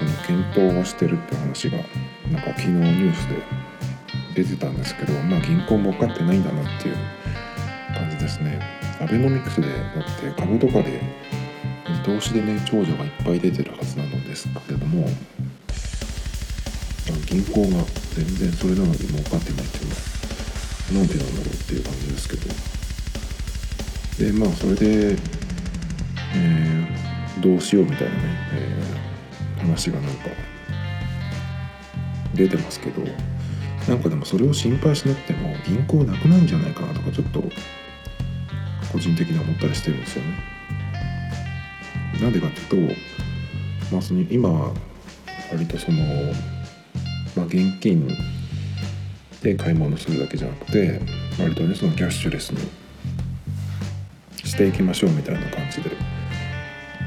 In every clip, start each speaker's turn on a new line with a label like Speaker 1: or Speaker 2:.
Speaker 1: その検討をしてるって話がなんか昨日ニュースで出てたんですけどまあ銀行も分かってないんだなっていう感じですね。アベノミクスでだって株とかで投資でね長女がいっぱい出てるはずなのですけれども銀行が全然それなのに儲かってないっていうのはなんでなんだろうっていう感じですけど。でまあそれで、えー、どうしようみたいなね、えー、話がなんか出てますけどなんかでもそれを心配しなくても銀行なくなるんじゃないかなとかちょっと個人的に思ったりしてるんですよね。なんでかっていうと、まあ、その今は割とそのまあ、現金で買い物するだけじゃなくて割とねそのキャッシュレスにしていきましょうみたいな感じで、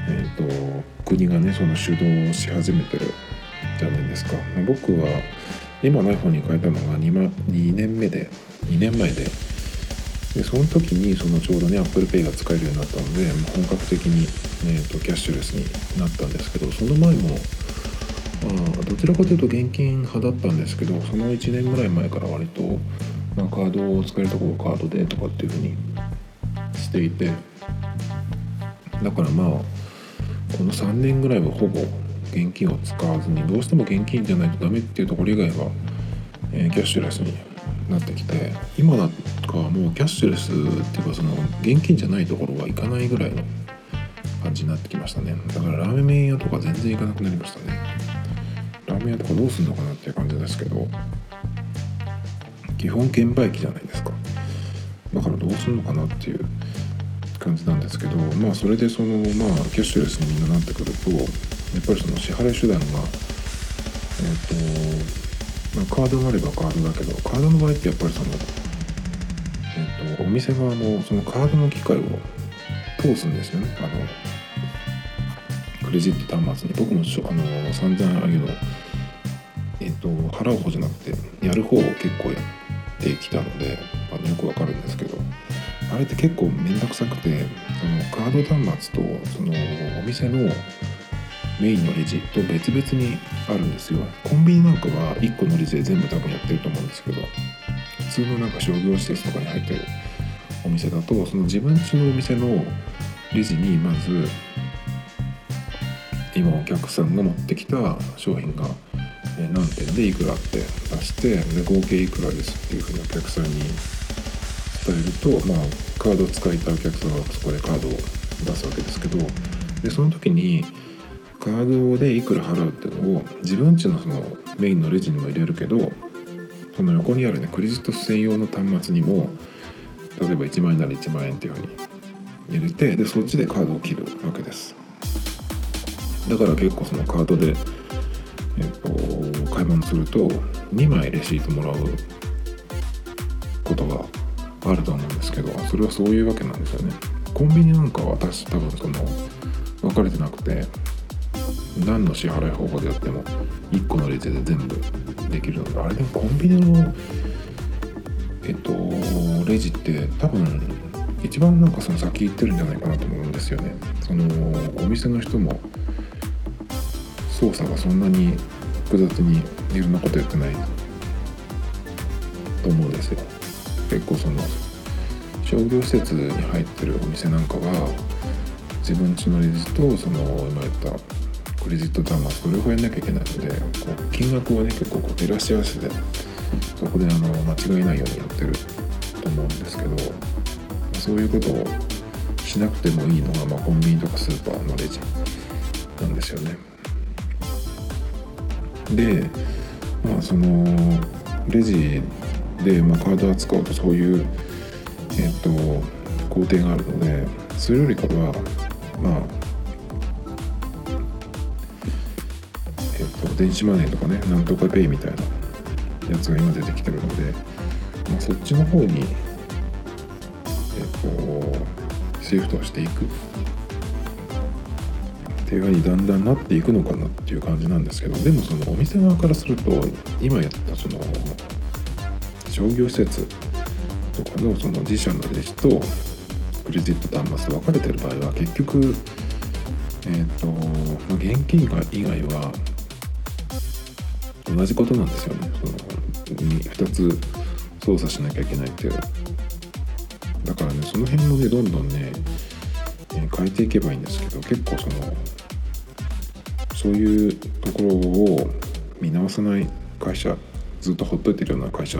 Speaker 1: えーと、国がねその主導をし始めてるじゃないですか。僕は今の iPhone に変えたのが 2, 2年目で2年前ででその時にそのちょうどね ApplePay が使えるようになったので本格的に、えーとキャッシュレスになったんですけどその前もあどちらかというと現金派だったんですけどその1年ぐらい前から割と、まあ、カードを使えるところカードでとかっていうふうにしていてだからまあこの3年ぐらいはほぼ現金を使わずにどうしても現金じゃないとダメっていうところ以外は、えー、キャッシュレスになってきて今だかはもうキャッシュレスっていうかその現金じゃないところは行かないぐらいの感じになってきましたね。だからラーメン屋とか全然行かなくなりましたね。ラーメン屋とかどうすんのかなっていう感じですけど基本券売機じゃないですか。だからどうすんのかなっていう。感じなんですけどまあそれでそのまあキャッシュレスにみんななってくるとやっぱりその支払い手段がえ、ー、と、まあ、カードがあればカードだけどカードの場合ってやっぱりそのえ、ー、とお店側もそのカードの機械を通すんですよね。あのクレジット端末に。僕もあの散々ああいうのえっと払う方じゃなくてやる方を結構やってきたのであのよくわかるんですけどあれって結構面倒くさくてそのカード端末とそのお店のメインのレジと別々にあるんですよ。コンビニなんかは1個のレジで全部多分やってると思うんですけど普通のなんか商業施設とかに入ってるお店だとその自分家のお店のレジにまず今お客さんが持ってきた商品が何点でいくらって出してで合計いくらですっていうふうにお客さんに伝えると、まあ、カードを使いたいお客さんはそこでカードを出すわけですけどでその時にカードでいくら払うっていうのを自分ちのそのメインのレジにも入れるけどその横にあるねクレジット専用の端末にも例えば1万円なら1万円っていうふうに入れてでそっちでカードを切るわけです。だから結構そのカードで、えー、と買い物すると2枚レシートもらうことがあると思うんですけどそれはそういうわけなんですよね。コンビニなんかは私多分その分かれてなくて何の支払い方法でやっても1個のレジで全部できるのであれでもコンビニのえっとレジって多分一番なんかその先行ってるんじゃないかなと思うんですよね。そのお店の人も操作がそんなに複雑にいろんなことやってないと思うんですよ。結構その商業施設に入ってるお店なんかは自分ちのレジとその今言ったクレジット端末両方やんなきゃいけないのでこう金額をね結構こう照らし合わせてそこであの間違いないようにやってると思うんですけどそういうことをしなくてもいいのが、まあ、コンビニとかスーパーのレジなんですよね。で、まあ、そのレジで、まあ、カードを扱うとそういう、えっと、工程があるのでそれよりかはまあえっと電子マネーとかねなんとかペイみたいなやつが今出てきてるので、まあ、そっちの方にえっとシフトしていく。っていうふうにだんだんなっていくのかなっていう感じなんですけどでもそのお店側からすると今やったその商業施設とかのその自社のレジとクレジット端末と分かれてる場合は結局えっ、ー、と、まあ、現金以外は同じことなんですよね。その2つ操作しなきゃいけないっていう。だからねその辺もねどんどんね、えー、変えていけばいいんですけど結構そのそういうところを見直さない会社ずっとほっといてるような会社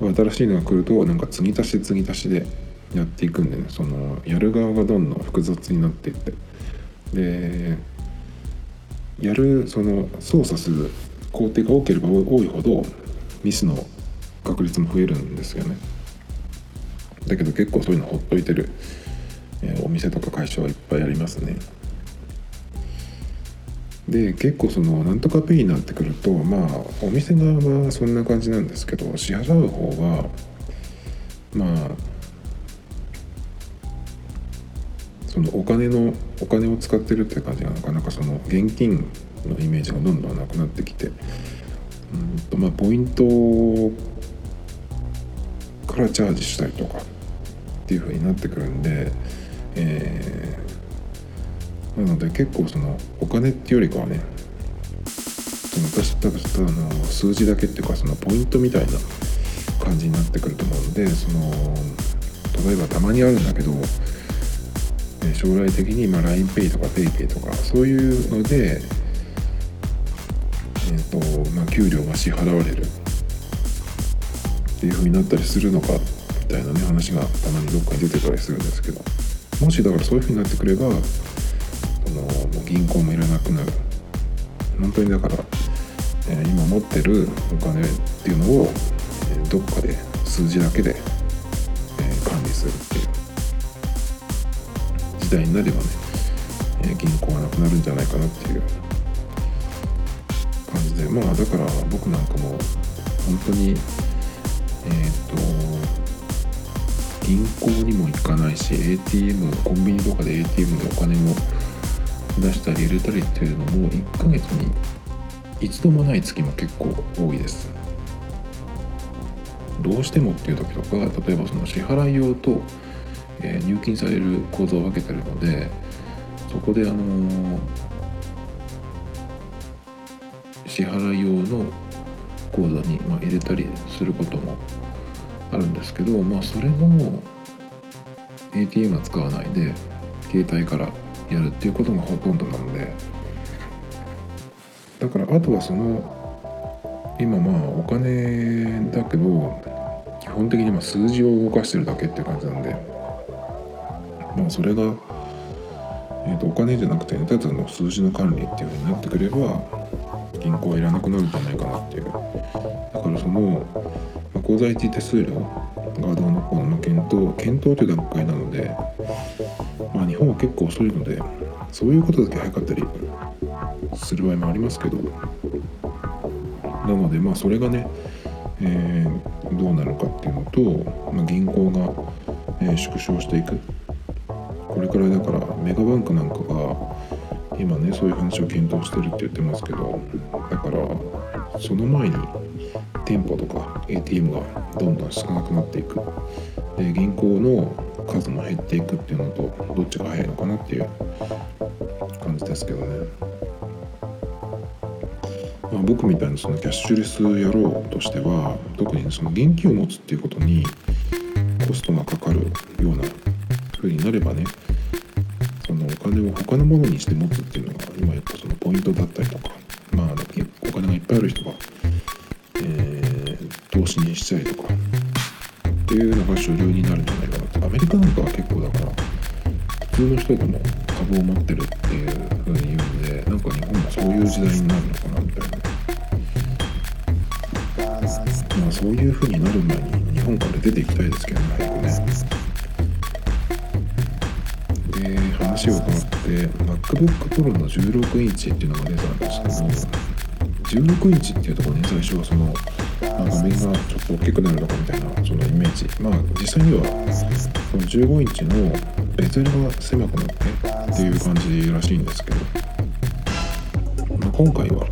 Speaker 1: 新しいのが来るとなんか継ぎ足し継ぎ足しでやっていくんでねそのやる側がどんどん複雑になっていって。でやるその操作する工程が多ければ多いほどミスの確率も増えるんですよね。だけど結構そういうのほっといてる、え、お店とか会社はいっぱいありますね。で結構そのなんとかペイになってくるとまあお店側はそんな感じなんですけど支払う方はまあそのお金のお金を使ってるって感じがなかな。かその現金のイメージがどんどんなくなってきて。うんとまあポイントからチャージしたりとかっていう風になってくるんで、えー、なので結構そのお金っていうよりかはねその私ただただの数字だけっていうかそのポイントみたいな感じになってくると思うんでその例えばたまにあるんだけど将来的に LINEPay とか PayPay とかそういうので、えーとまあ、給料が支払われる。っていう風になったりするのかみたいなね話がたまにどっかに出てたりするんですけど。もしだからそういう風になってくればのもう銀行もいらなくなる。本当にだから、え、今持ってるお金っていうのを、え、どっかで数字だけで、え、管理するっていう時代になればね、え、銀行がなくなるんじゃないかなっていう感じで。まあだから僕なんかも本当にえっ、と銀行にも行かないし ATM コンビニとかで ATM でお金も出したり入れたりっていうのも1ヶ月に一度もない月も結構多いです。どうしてもっていう時とか例えばその支払い用と、えー、入金される口座を分けてるのでそこであのー、支払い用の口座に、ま入れたりすることもあるんですけどまあそれも ATM は使わないで携帯からやるっていうことがほとんどなので。だからあとはその今まあお金だけど基本的にま数字を動かしてるだけっていう感じなんで。まあそれが、えー、とお金じゃなくてただの数字の管理っていうふうになってくれば銀行はいらなくなるんじゃないかなっていう。だからその、まあ、口座一手数料がどうのこうの検討検討という段階なので、まあ、日本は結構遅いのでそういうことだけ早かったりする場合もありますけどなのでまあそれがね、えー、どうなるかっていうのと、まあ、銀行が、えー、縮小していく。これからいだからメガバンクなんかが今ねそういう話を検討してるって言ってますけどだからその前に店舗とか ATM がどんどん少なくなっていく。で銀行の数も減っていくっていうのとどっちが早いのかなっていう感じですけどね、まあ、僕みたいなそのキャッシュレス野郎としては特にその現金を持つっていうことにコストがかかるような風になればねそのお金を他のものにして持つっていうのが今言ったそのポイントだったりとかまあお金がいっぱいある人が、の人でも株を持ってるっていうふうに言うんでなんか日本もそういう時代になるのかなみたいな。まあそういうふうになる前に日本から出ていきたいですけどね早くね。話を伺って MacBook Pro の16インチっていうのが出たんですけど16インチっていうところに最初はその画面がちょっと大きくなるのかみたいなそのイメージまあ実際にはその15インチのベゼルが狭くなってっていう感じらしいんですけど、まあ、今回は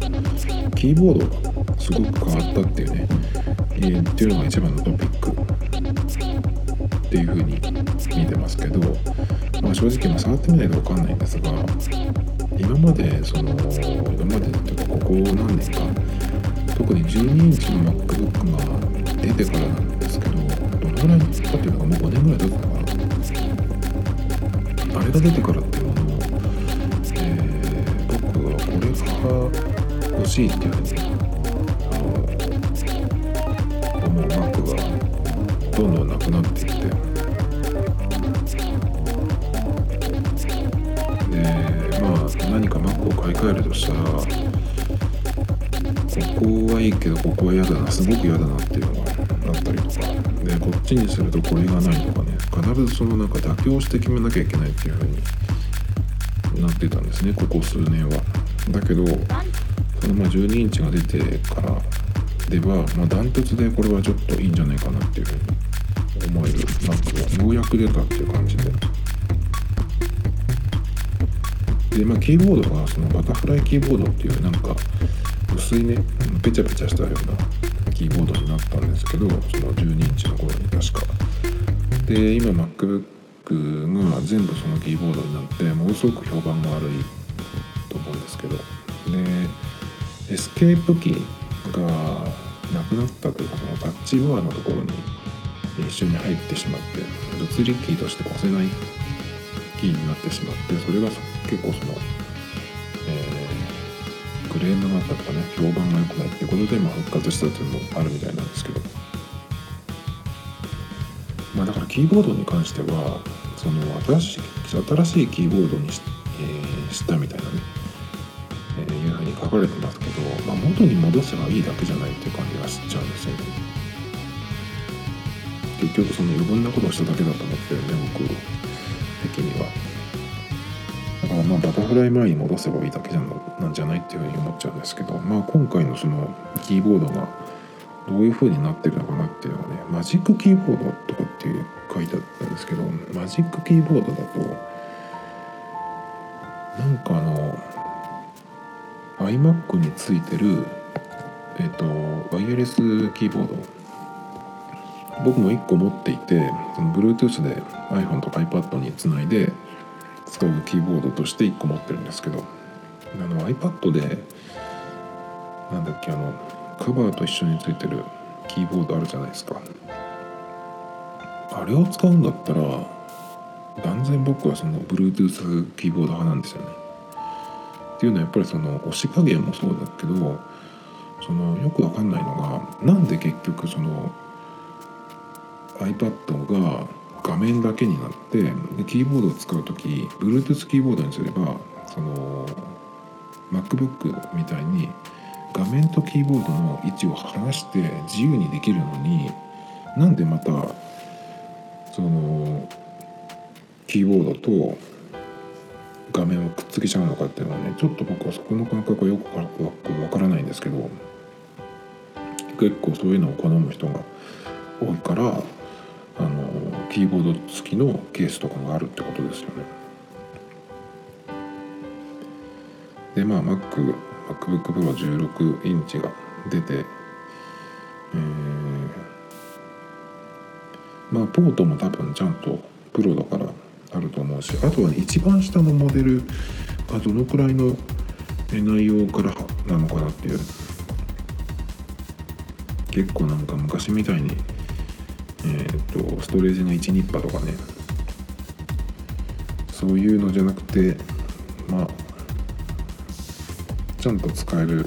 Speaker 1: キーボードがすごく変わったっていうねえー、っていうのが一番のトピックっていうふうに見てますけど、まあ、正直触ってみないと分かんないんですが今までその今までというかここ何年か特に12インチの MacBook が出てからなんですけどどのぐらい経ってるのかもう5年ぐらい経つのかな？れが出てからっていうのも、えー、僕はこれが欲しいっていうふうに思う Mac がどんどんなくなっていってでまあ何か Mac を買い替えるとしたらここはいいけどここは嫌だなすごく嫌だなっていうのがあったりとかでこっちにするとこれがないとかね必ずそのなんか妥協して決めなきゃいけないっていう風になってたんですねここ数年は。だけどそのまあ12インチが出てからでは、まあ、ダントツでこれはちょっといいんじゃないかなっていう風に思える Mac がようやく出たっていう感じで。でまあ、キーボードがそのバタフライキーボードっていうなんか薄いねペチャペチャしたようなキーボードになったんですけどその12インチの頃に確か。で今 MacBook が全部そのキーボードになってものすごく評判が悪いと思うんですけど。でエスケープキーがなくなったというかそのタッチバーのところに一緒に入ってしまって物理キーとして押せないキーになってしまってそれが結構その、レームがあったとかね。評判が良くないって。いうことで、まあ、復活したっていうのもあるみたいなんですけど。まあだからキーボードに関してはその新しい新しいキーボードにし,、えー、したみたいなね、えー、いうふうに書かれてますけど、まあ、元に戻せばいいだけじゃないっていう感じがしちゃうんですよね。結局その余分なことをしただけだと思ってるんで僕的には。まあバタフライ前に戻せばいいだけなんじゃないっていうふうに思っちゃうんですけど、まあ、今回のそのキーボードがどういうふうになってるのかなっていうのはねマジックキーボードとかっていう書いてあったんですけどマジックキーボードだとなんかあの iMac についてるえっ、とワイヤレスキーボード。僕も1個持っていてその Bluetooth で iPhone とか iPad につないで使うキーボードとして1個持ってるんですけどあの iPad でなんだっけあのカバーと一緒についてるキーボードあるじゃないですか。あれを使うんだったら断然僕はその Bluetooth キーボード派なんですよね。っていうのはやっぱりその押し加減もそうだけどそのよくわかんないのがなんで結局その iPad が画面だけになってでキーボードを使う時 Bluetooth キーボードにすればその MacBook みたいに画面とキーボードの位置を離して自由にできるのになんでまたそのキーボードと画面をくっつけちゃうのかっていうのはねちょっと僕はそこの感覚はよくわからないんですけど結構そういうのを好む人が多いからあのキーボード付きのケースとかがあるってことですよね。でまあ Mac MacBookPro16 インチが出て、えー、まあポートも多分ちゃんとプロだからあると思うしあとは、一番下のモデルがどのくらいの内容からなのかなっていう結構なんか昔みたいにえーと、ストレージの1ニッパとかね。そういうのじゃなくてまあちゃんと使える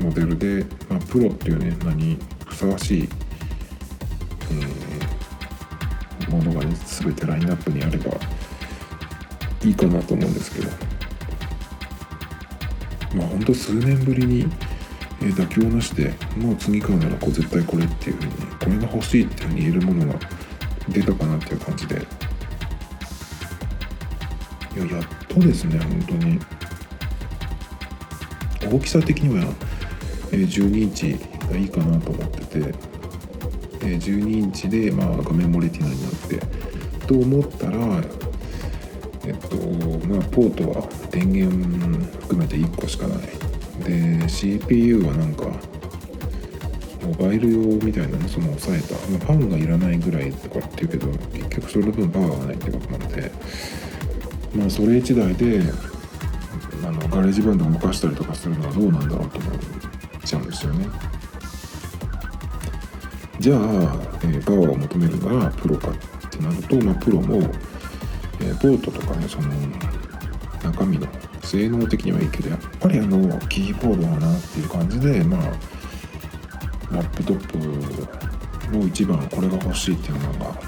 Speaker 1: モデルで、まあ、プロっていうね名にふさわしい、えー、ものがね全てラインナップにあればいいかなと思うんですけど。まあほんと数年ぶりにえー、妥協なしでもう次買うならこう絶対これっていう風にこれが欲しいっていう風に言えるものが出たかなっていう感じで。いややっとですね本当に。大きさ的には、えー、12インチがいいかなと思ってて、えー、12インチで、まあ、画面もレティナになってと思ったらえっとまあポートは電源含めて1個しかない。で CPU はなんかモバイル用みたいなのその抑えた、まあ、ファンがいらないぐらいとかっていうけど結局それ分パワーがないってことなので。まあそれ1台であの GarageBand を動かしたりとかするのはどうなんだろうと思っちゃうんですよね。じゃあ、えー、パワーを求めるならプロかってなると、まあ、プロも、えー、ポートとかねその中身の性能的にはいいけどやっぱりあのキーボードだなっていう感じでまあラップトップの一番これが欲しいっていうのが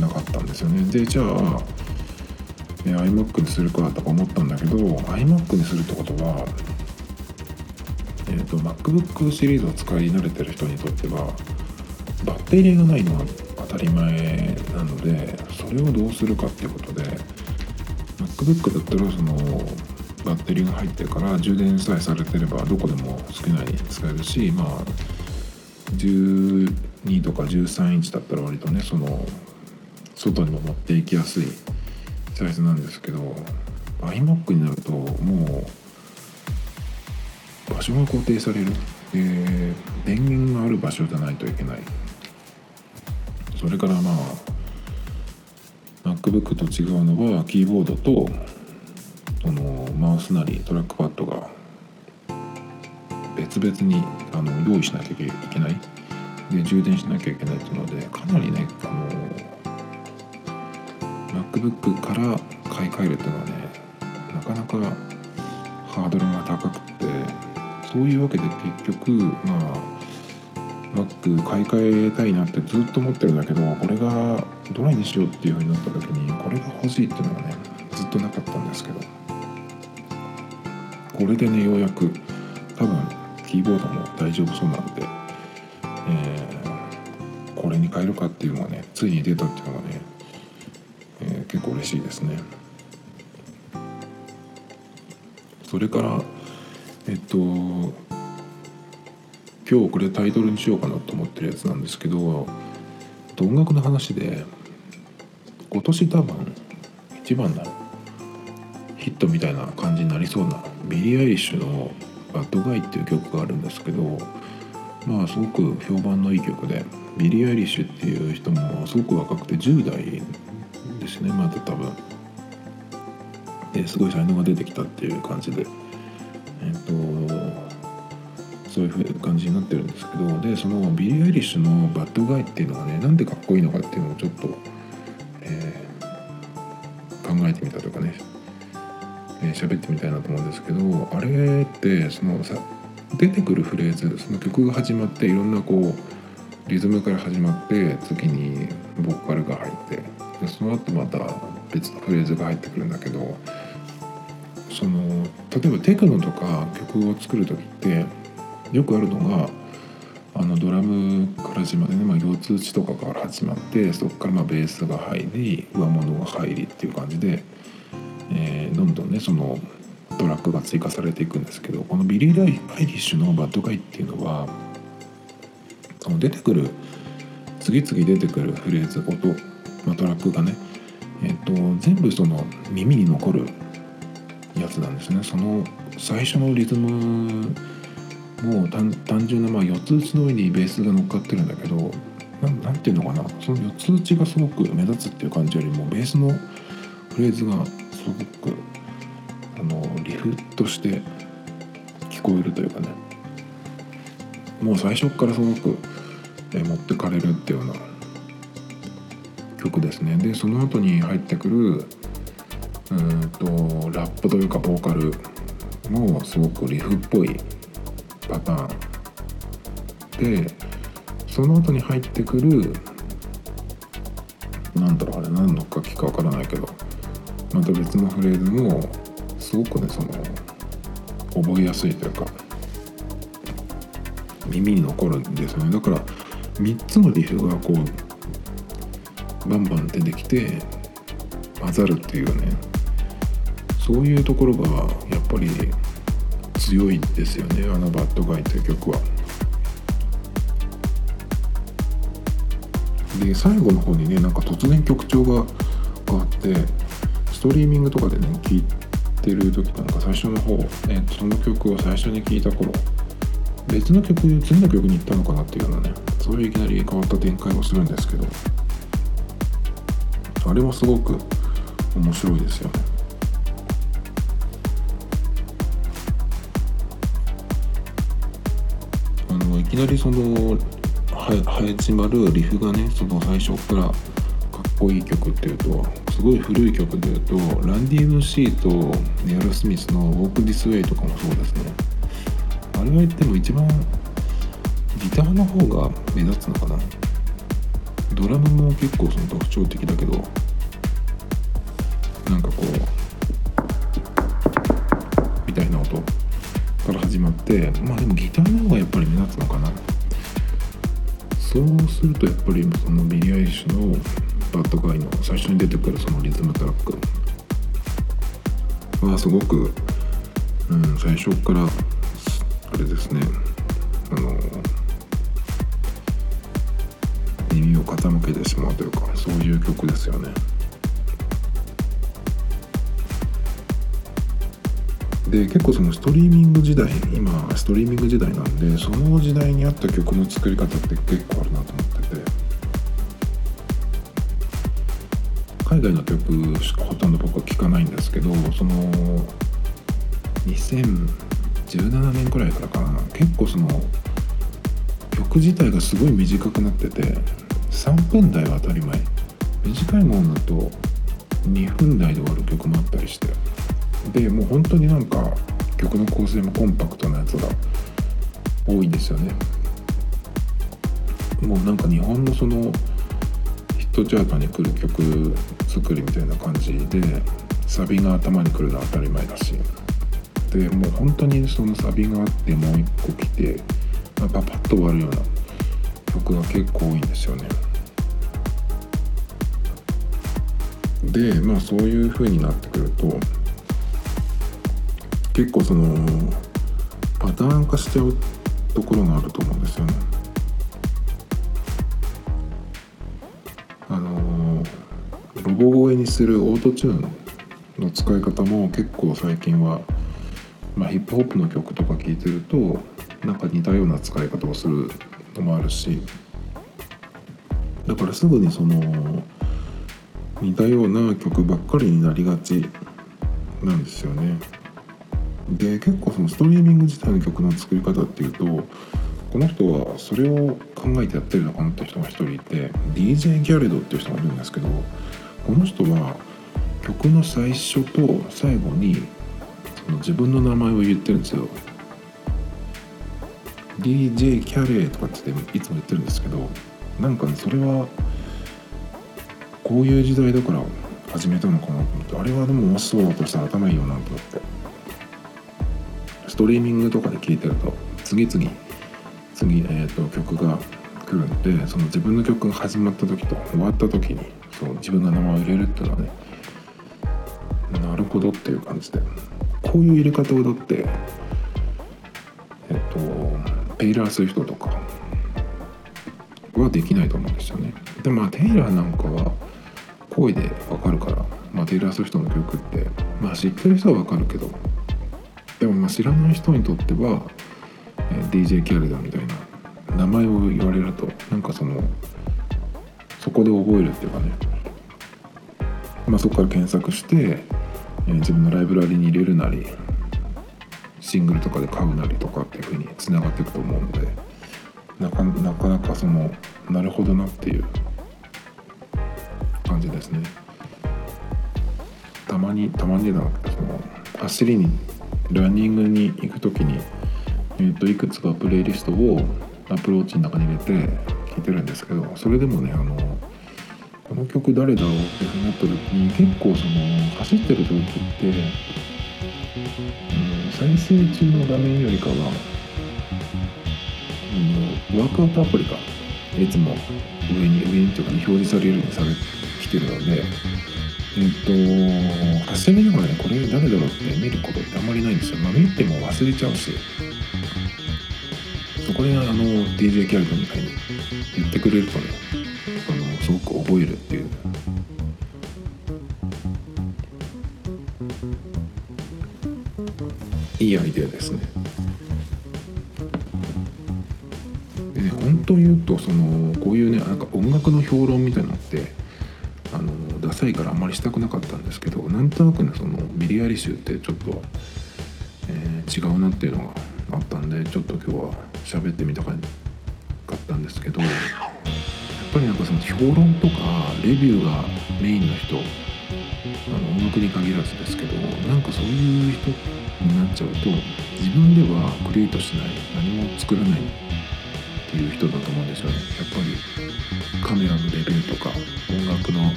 Speaker 1: なかったんですよね。でじゃあ iMac にするかとか思ったんだけど iMac にするってことはえーと、MacBook シリーズを使い慣れてる人にとってはバッテリーがないのは当たり前なのでそれをどうするかっていうことで MacBook だったらそのバッテリーが入ってるから充電さえされてればどこでも好きなように使えるしまあ12とか13インチだったら割とねその外にも持っていきやすいサイズなんですけど iMac になるともう場所が固定される。で電源がある場所じゃないといけない。それからまあ MacBook と違うのはキーボードとそのマウスなりトラックパッドが別々にあの用意しなきゃいけない。で充電しなきゃいけないっていうのでかなりねあの MacBook から買い替えるっていうのはねなかなかハードルが高くてそういうわけで結局まあ Mac 買い替えたいなってずっと思ってるんだけどこれがどれにしようっていう風になった時にこれが欲しいっていうのがねずっとなかったんですけど。これでねようやく多分キーボードも大丈夫そうなんで、えー、これに変えるかっていうのがねついに出たっていうのがね、えー、結構嬉しいですね。それからえっと今日これタイトルにしようかなと思ってるやつなんですけど音楽の話で今年多分一番のヒットみたいな感じになりそうなビリー・アイリッシュの「 bad guy」っていう曲があるんですけどまあすごく評判のいい曲でビリー・アイリッシュっていう人もすごく若くて10代ですねまだ多分。ですごい才能が出てきたっていう感じで。えっとそういう感じになってるんですけどでそのビリー・アイリッシュの「バッドガイ」っていうのがねなんでかっこいいのかっていうのをちょっと、えー、考えてみたとかねえー、喋ってみたいなと思うんですけどあれってそのさ出てくるフレーズその曲が始まっていろんなこうリズムから始まって次にボーカルが入ってでその後また別のフレーズが入ってくるんだけどその例えばテクノとか曲を作る時ってよくあるのがあのドラムから始まってね、まあ、腰痛打ちとかから始まってそこからまあベースが入り上物が入りっていう感じで、えー、どんどんねそのトラックが追加されていくんですけどこのビリー・アイリッシュの「Bad Guy」っていうのはその出てくる次々出てくるフレーズ音、まあ、トラックがね、えーと、全部その耳に残るやつなんですね。その最初のリズムもう単純なまあ4つ打ちの上にベースが乗っかってるんだけど何ていうのかな？その4つ打ちがすごく目立つっていう感じよりもベースのフレーズがすごくあのリフとして聞こえるというかね。もう最初からすごく、え持ってかれるっていうような曲ですね。でその後に入ってくるうんとラップというかボーカルもすごくリフっぽいパターン。でその後に入ってくるなんだろうあれ何の楽器かわからないけどまた別のフレーズもすごくねその覚えやすいというか耳に残るんですよね。だから3つのリフがこうバンバン出てきて混ざるっていうねそういうところがやっぱり強いんですよねあの「バッドガイ」という曲は。で最後の方にねなんか突然曲調が変わってストリーミングとかでね聴いてる時なんか最初の方、えー、その曲を最初に聴いた頃別の曲次の曲に行ったのかなっていうようなねそういういきなり変わった展開をするんですけどあれはすごく面白いですよねきなりその始まるリフがねその最初からかっこいい曲っていうとすごい古い曲でいうとランディ MC とネアロスミスの「ウォーク・ディス・ウェイ」とかもそうですね。あれは言っても一番ギターの方が目立つのかな。ドラムも結構その特徴的だけどなんかこうってまあでもギターの方がやっぱり目立つのかなそうするとやっぱりそのビリー・アイリッシュの Bad Guy の最初に出てくるそのリズムトラックはすごく、うん、最初からあれですねあの耳を傾けてしまうというかそういう曲ですよね。で結構そのストリーミング時代今ストリーミング時代なんでその時代に合った曲の作り方って結構あるなと思ってて。海外の曲しかほとんど僕は聴かないんですけどその2017年くらいからかな。結構その曲自体がすごい短くなってて3分台は当たり前。短いものだと2分台で終わる曲もあったりしてでもう本当になんか曲の構成もコンパクトなやつが多いんですよね。もうなんか日本のそのヒットチャートに来る曲作りみたいな感じでサビが頭に来るのは当たり前だし。でもう本当にそのサビがあってもう一個来て、パパッと終わるような曲が結構多いんですよね。でまあそういう風になってくると結構そのパターン化しちゃうところがあると思うんですよね。あのロゴ声にするオートチューンの使い方も結構最近は、まあ、ヒップホップの曲とか聴いてるとなんか似たような使い方をするのもあるしだからすぐにその似たような曲ばっかりになりがちなんですよね。で結構そのストリーミング自体の曲の作り方っていうとこの人はそれを考えてやってるのかなって人が一人いて DJ ギャレドっていう人がいるんですけどこの人は曲の最初と最後にその自分の名前を言ってるんですよ。DJ キャレーとかっていつも言ってるんですけどなんかねそれはこういう時代だから始めたのかなと思ってあれはでももしそうだとしたら頭いいよなと思って。ストリーミングとかで聴いてると次々次、えーと、曲が来るんでその自分の曲が始まった時と終わった時にそう自分の名前を入れるっていうのはねなるほどっていう感じでこういう入れ方をだってえっ、ー、とペイラー・スウィフトとかはできないと思うんですよね。でまあテイラーなんかは声でわかるから、まあ、テイラー・スウィフトの曲ってまあ知ってる人はわかるけどでもまあ知らない人にとっては、DJ キャルダみたいな名前を言われるとなんかそのそこで覚えるっていうかね、まあ、そこから検索して、え、自分のライブラリに入れるなりシングルとかで買うなりとかっていうふうにつながっていくと思うのでなかなかなかそのなるほどなっていう感じですね。たまにたまにじゃなくてその走りにランニングに行く時に、えー、といくつかプレイリストをアプローチの中に入れて聴いてるんですけどそれでもねあのこの曲誰だろうってなった時に結構その走ってる時って、うん、再生中の画面よりかは、うん、ワークアウトアプリがいつも上に上にというか、ね、表示されるようにされてきてるのでえっ、と走りながらねこれ誰だろうって見ることってあんまりないんですよ、まあ、見ても忘れちゃうし。そこであの DJ キャルトみたいに言ってくれるとねあのすごく覚えるっていう。いいアイデアですね。でね本当言うとそのこういうねなんか音楽の評論みたいなのってのダサいからあんまりしたくなかったんですけどなんとなくねそのビリヤリ集ってちょっと、えー、違うなっていうのがあったんでちょっと今日は喋ってみたかったんですけどやっぱりなんかその評論とかレビューがメインの人あの音楽に限らずですけどなんかそういう人になっちゃうと自分ではクリエイトしない何も作らないっていう人だと思うんですよね。やっぱりカメラのレビューとか音楽の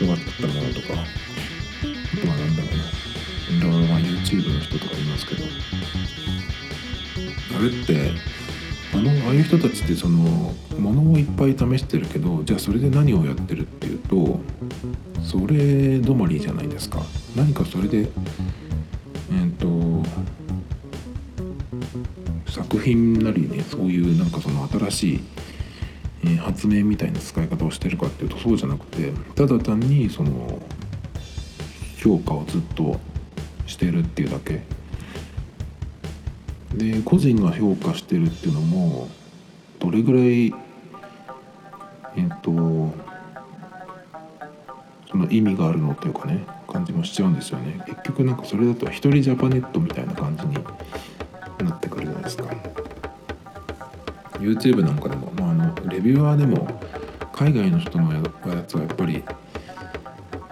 Speaker 1: 良かったものとかあとは何だろうないろいろまあ YouTube の人とかいますけど。あれってあのああいう人たちってそのものをいっぱい試してるけどじゃあそれで何をやってるっていうとそれ止まりじゃないですか。何かそれでえっ、と作品なりねそういうなんかその新しい、発明みたいな使い方をしてるかっていうとそうじゃなくてただ単にその評価をずっとしてるっていうだけ。で個人が評価してるっていうのもどれぐらいえっとその意味があるのっていうかね感じもしちゃうんですよね。結局なんかそれだと一人ジャパネットみたいな感じになってくるじゃないですか。YouTube なんかでも、レビュアーでも海外の人のやつはやっぱり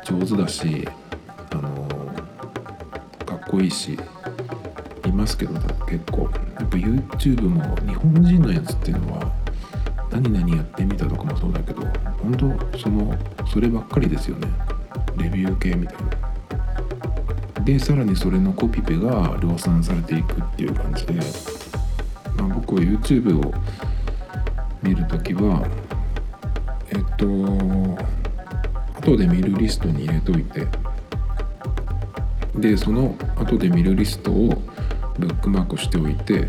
Speaker 1: 上手だしあのかっこいいしいますけど結構。やっぱ YouTube も日本人のやつっていうのは何々やってみたとかもそうだけど本当そのそればっかりですよね。レビュー系みたいな。でさらにそれのコピペが量産されていくっていう感じで、まあ、僕は YouTube を見るときはえっと後で見るリストに入れといてでその後で見るリストをブックマークしておいて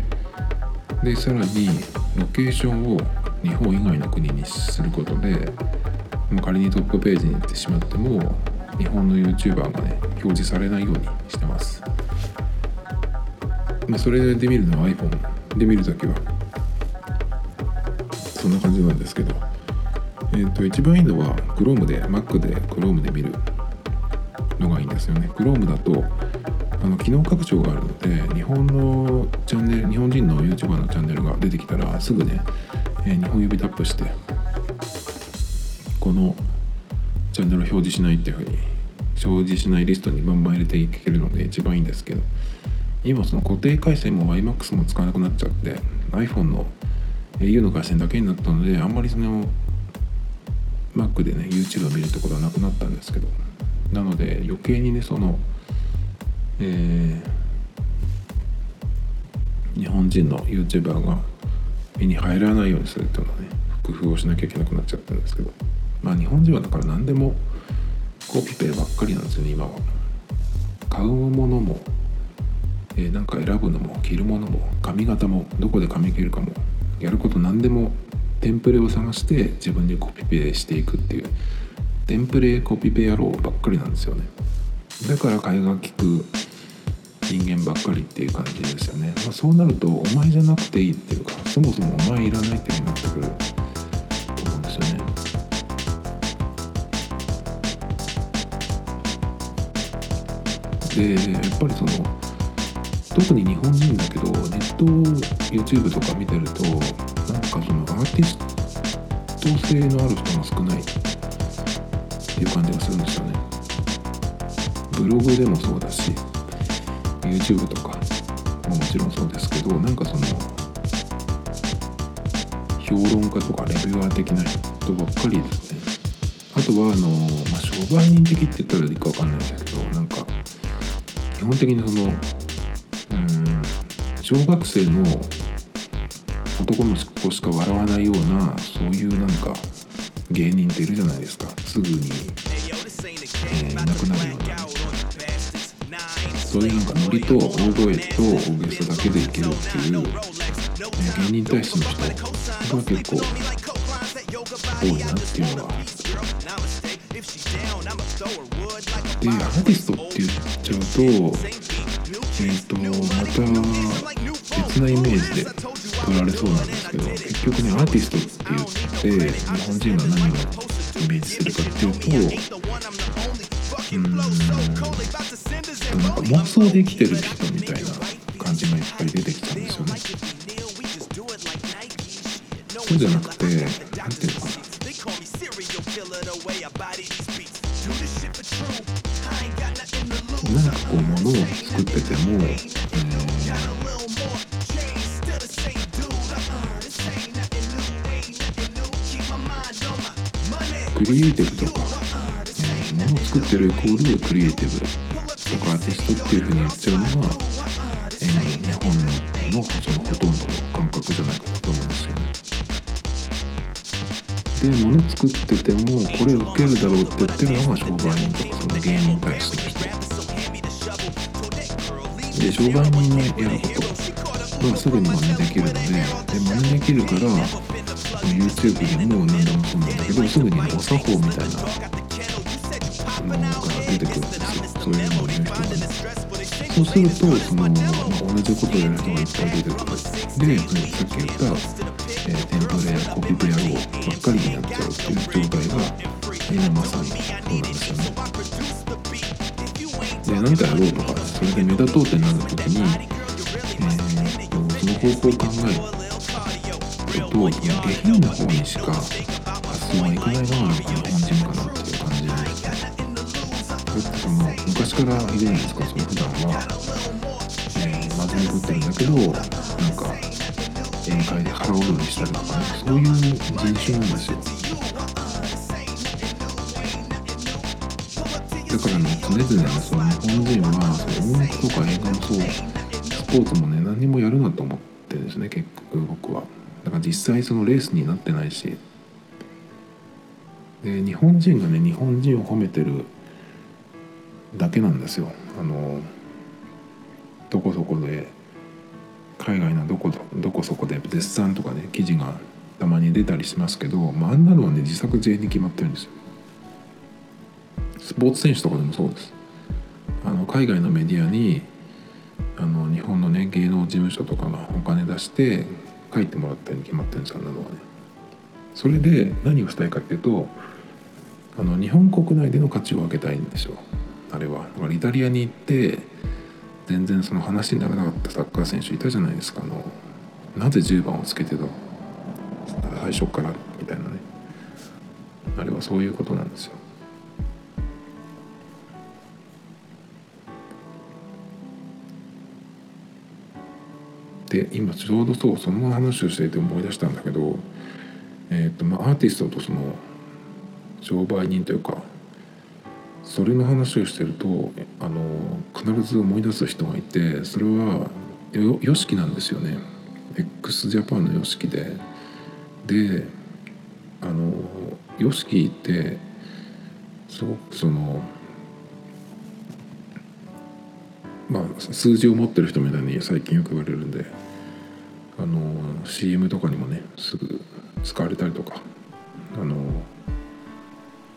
Speaker 1: でさらにロケーションを日本以外の国にすることで仮にトップページに行ってしまっても日本の YouTuber がね表示されないようにしてます、まあ、それで見るのは iPhone で見るときはそんな感じなんですけど。えっ、ー、と一番いいのは Chrome で Mac で Chrome で見るのがいいんですよね。Chrome だとあの機能拡張があるので日本のチャンネル日本人の YouTuber のチャンネルが出てきたらすぐね、えー、日本指タップしてこのチャンネルを表示しないっていうふうに表示しないリストにバンバン入れていけるので一番いいんですけど。今その固定回線も iMAX も使わなくなっちゃって iPhone の au の回線だけになったのであんまりその Mac でね YouTube を見るってことはなくなったんですけどなので余計にねそのえー、日本人の YouTuber が目に入らないようにするっていうのはね工夫をしなきゃいけなくなっちゃったんですけどまあ日本人はだから何でもコピペばっかりなんですよね今は。買うものも、えー、なんか選ぶのも着るものも髪型もどこで髪切るかもやること何でもテンプレを探して自分でコピペしていくっていうテンプレコピペ野郎ばっかりなんですよね。だから替えが利く人間ばっかりっていう感じですよね、まあ、そうなるとお前じゃなくていいっていうかそもそもお前いらないっていうになってくると思うんですよね。でやっぱりその特に日本人だけどネット YouTube とか見てるとなんかそのアーティスト性のある人が少ない。っていう感じがするんですよね。ブログでもそうだし YouTube とかももちろんそうですけどなんかその評論家とかレビュアー的な人ばっかりですね。あとはあの、まあ、商売人的って言ったらいいか分かんないんですけどなんか基本的にその小学生の男の子しか笑わないようなそういうなんか芸人っているじゃないですか。すぐに、えー、いなくなるような。そういうなんかノリと大声と大げさだけでいけるっていう、ね、芸人体質の人が結構多いなっていうのはでアーティストって言っちゃうとえっ、ー、とまた別なイメージで取られそうなんですけど結局ねアーティストって言って日本人が何をイメージするかっていうとうんなんか妄想で生きてる人みたいな感じがいっぱい出てきちゃうんですよね。そうじゃなくて何ていうのかななんかこう物を作ってても、えークリエイティブとか、えー、物を作ってるイコールクリエイティブとかアーティストっていうふうに言っちゃうのが、えー、日本のそのほとんどの感覚じゃないかなと思うんですよね。で物作っててもこれ受けるだろうって言ってるのが商売人とかその芸人体質の人で商売人のやることはすぐに真似できるのでで真似できるから YouTube でも何でもそうなんだけどすぐに、お作法みたいなのが出てくるんですよ。そういうのを言う人がねそうするとその、まあ、同じことをやる人がいっぱい出てくる。で、さっき言った、えー、テンプレコピペ野郎ばっかりになっちゃうっていう状態が今まさにそうなんですよね。で何かやろうとか。それで目立とうってなる時に、えー、とその方法を考えると下品な方にしか発想はいかないのが日本人かなっていう感じですだってその昔からいるじゃないですかその普段は、えー、真面目ぶってるんだけどなんか宴会で腹踊りしたりとかねそういう人種なんですよ。だからね常々ねその日本人はその音楽とか映画もそうスポーツもね何もやるなと思ってですね結局僕はだから実際そのレースになってないしで日本人がね日本人を褒めてるだけなんですよあのどこそこで海外のどこどこそこで絶賛とかね記事がたまに出たりしますけど、まあ、あんなのはね自作自演に決まってるんですよスポーツ選手とかでもそうです。あの海外のメディアにあの日本のね芸能事務所とかがお金出して書いてもらったりに決まってるんですあんなのはね。それで何をしたいかっていうとあの日本国内での価値を上げたいんですよ。あれは。だからイタリアに行って全然その話にならなかったサッカー選手いたじゃないですか。あのなぜ10番をつけてた？最初からみたいなね。あれはそういうことなんですよ。で今ちょうどそうその話をしていて思い出したんだけど、えーとまあ、アーティストとその商売人というかそれの話をしてるとあの必ず思い出す人がいてそれは YOSHIKI なんですよね。x ジャパンの YOSHIKI で。であの YOSHIKI ってすごくそのまあ数字を持ってる人みたいに最近よく言われるんであの CM とかにもねすぐ使われたりとかあの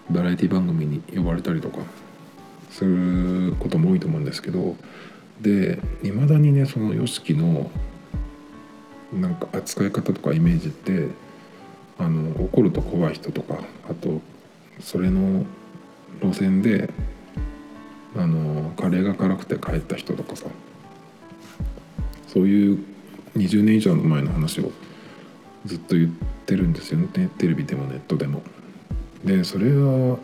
Speaker 1: バラエティ番組に呼ばれたりとかすることも多いと思うんですけどでいまだにねその YOSHIKI のなんか扱い方とかイメージってあの怒ると怖い人とかあとそれの路線であのカレーが辛くて帰った人とかさそういう20年以上の前の話をずっと言ってるんですよねテレビでもネットでも。でそれは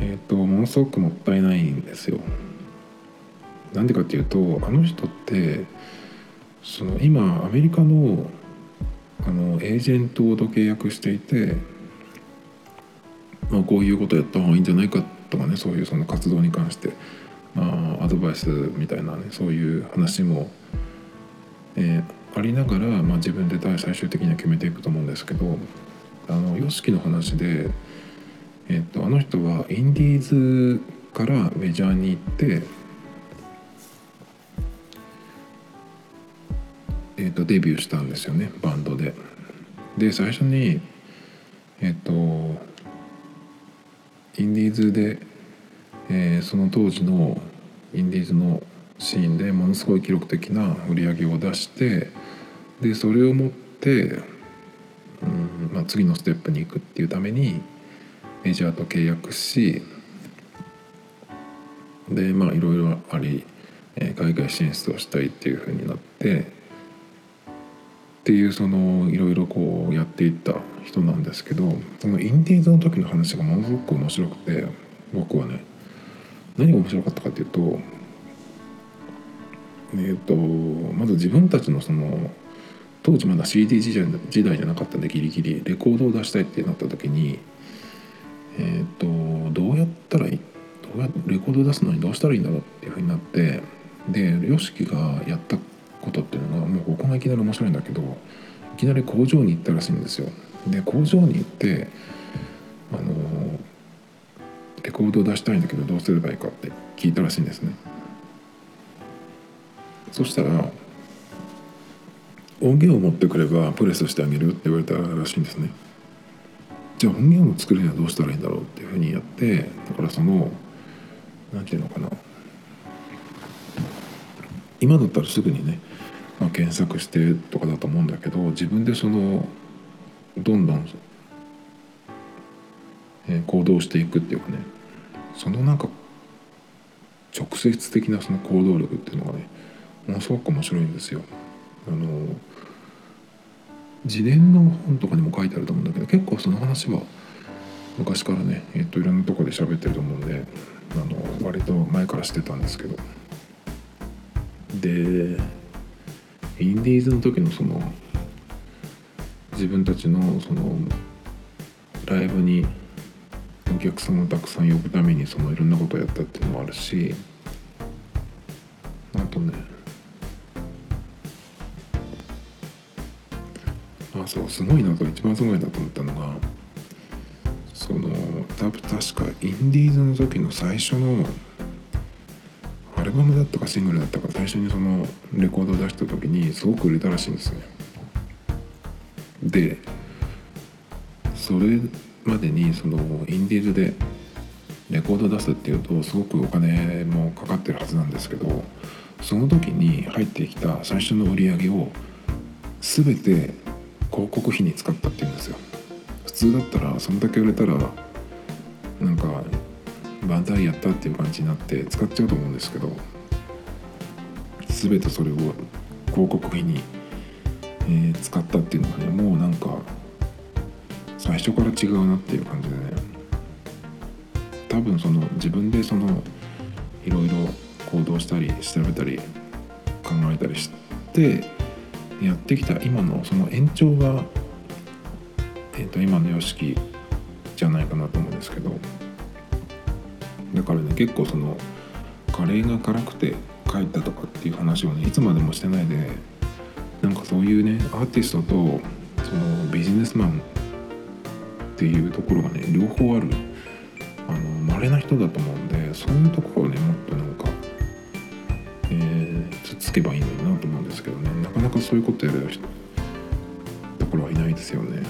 Speaker 1: えっ、ー、とものすごくもったいないんですよ。なんでかっていうとあの人ってその今アメリカのあのエージェントと契約していて、まあ、こういうことやった方がいいんじゃないかってとかねそういうその活動に関して、あ、アドバイスみたいなねそういう話も、えー、ありながら、まあ、自分で最終的には決めていくと思うんですけどあの YOSHIKI の話で。えっと、あの人はインディーズからメジャーに行って、えっと、デビューしたんですよねバンドで。で最初にえっとインディーズで、えー、その当時のインディーズのシーンでものすごい記録的な売り上げを出してでそれを持って、うんまあ、次のステップに行くっていうためにメジャーと契約しでまあいろいろあり、えー海外進出をしたいっていうふうになってっていうそのいろいろこうやっていった人なんですけどそのインディーズの時の話がものすごく面白くて僕はね何が面白かったかっていうとえー、とまず自分たちのその当時まだ CD 時代時代じゃなかったんでギリギリレコードを出したいってなった時にえっ、とどうやったらいいどうやレコードを出すのにどうしたらいいんだろうっていうふうになってで YOSHIKI がやったことっていうのがもうここがいきなり面白いんだけどいきなり工場に行ったらしいんですよ。で工場に行ってあのレコードを出したいんだけどどうすればいいかって聞いたらしいんですね。そしたら音源を持ってくればプレスしてあげるって言われたらしいんですね。じゃあ音源を作るにはどうしたらいいんだろうっていうふうにやってだからその何て言うのかな今だったらすぐにね、まあ、検索してとかだと思うんだけど自分でそのどんどん、えー行動していくっていうかねそのなんか直接的なその行動力っていうのがねものすごく面白いんですよ。あの自伝の本とかにも書いてあると思うんだけど結構その話は昔からね、えっといろんなとこで喋ってると思うんであの割と前からしてたんですけどでインディーズの時のその自分たちのそのライブにお客さんをたくさん呼ぶためにそのいろんなことをやったっていうのもあるしあとねあそうすごいなと一番すごいなと思ったのがその多分確かインディーズの時の最初のアルバムだったかシングルだったか最初にそのレコードを出した時にすごく売れたらしいんですね。でそれまでにそのインディーズでレコード出すっていうとすごくお金もかかってるはずなんですけどその時に入ってきた最初の売り上げを全て広告費に使ったっていうんですよ。普通だったらそんだけ売れたらなんか万歳やったっていう感じになって使っちゃうと思うんですけど全てそれを広告費に、えー使ったっていうのが初から違うなっていう感じでね。多分その自分でそのいろいろ行動したり調べたり考えたりしてやってきた今のその延長が、えー、と今の YOSHIKI じゃないかなと思うんですけど。だからね結構そのカレーが辛くて帰ったとかっていう話をねいつまでもしてないでなんかそういうねアーティストとそのビジネスマンっていうところがね両方あるあの稀な人だと思うんでそういうところをねもっとなんか、えーつっつけばいいのになと思うんですけどねなかなかそういうことやるところはいないですよね。